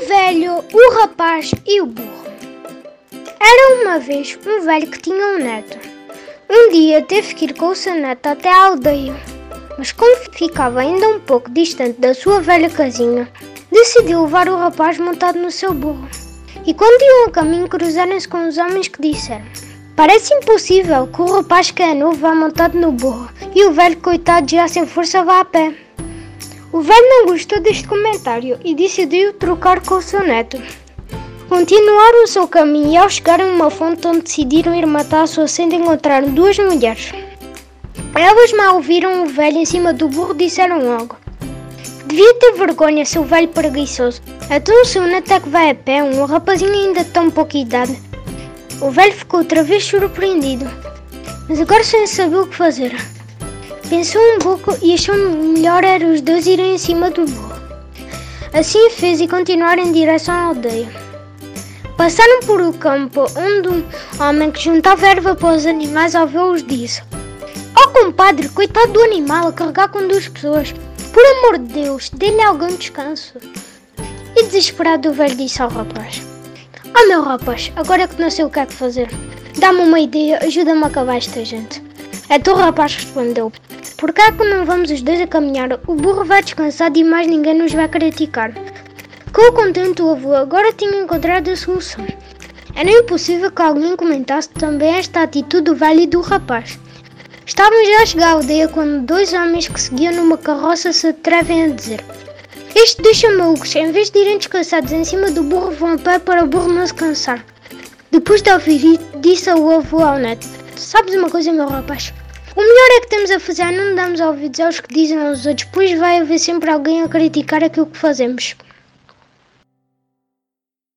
O velho, o rapaz e o burro. Era uma vez um velho que tinha um neto. Um dia teve que ir com o seu neto até a aldeia, mas como ficava ainda um pouco distante da sua velha casinha, decidiu levar o rapaz montado no seu burro. E quando iam a caminho, cruzaram-se com os homens que disseram: Parece impossível que o rapaz que é novo vá montado no burro e o velho, coitado, já sem força, vá a pé. O velho não gostou deste comentário e decidiu trocar com o seu neto. Continuaram o seu caminho e ao chegar a uma fonte onde decidiram ir matar a sua sede encontraram duas mulheres. Elas mal viram o velho em cima do burro disseram logo Devia ter vergonha, seu velho preguiçoso. Então o seu neto é que vai a pé, um rapazinho ainda de tão pouca idade. O velho ficou outra vez surpreendido, mas agora sem saber o que fazer. Pensou um pouco e achou melhor era os dois irem em cima do burro. Assim fez e continuaram em direção à aldeia. Passaram por o campo onde um homem que juntava erva para os animais ouviu-os disse Oh compadre, coitado do animal a carregar com duas pessoas. Por amor de Deus, dê-lhe algum descanso. E desesperado o velho disse ao rapaz Oh meu rapaz, agora que não sei o que é que fazer. Dá-me uma ideia, ajuda-me a acabar esta gente. Então o rapaz respondeu por é que não vamos os dois a caminhar? O burro vai descansar e mais ninguém nos vai criticar. Ficou contente o avô, agora tinha encontrado a solução. Era impossível que alguém comentasse também esta atitude do velho e do rapaz. Estavam já a chegar à aldeia quando dois homens que seguiam numa carroça se atrevem a dizer Estes dois malucos, em vez de irem descansados em cima do burro, vão a pé para o burro não se cansar. Depois de ouvir disse o avô ao neto Sabes uma coisa, meu rapaz? O melhor é que temos a fazer não darmos ouvidos aos que dizem aos outros, pois vai haver sempre alguém a criticar aquilo que fazemos.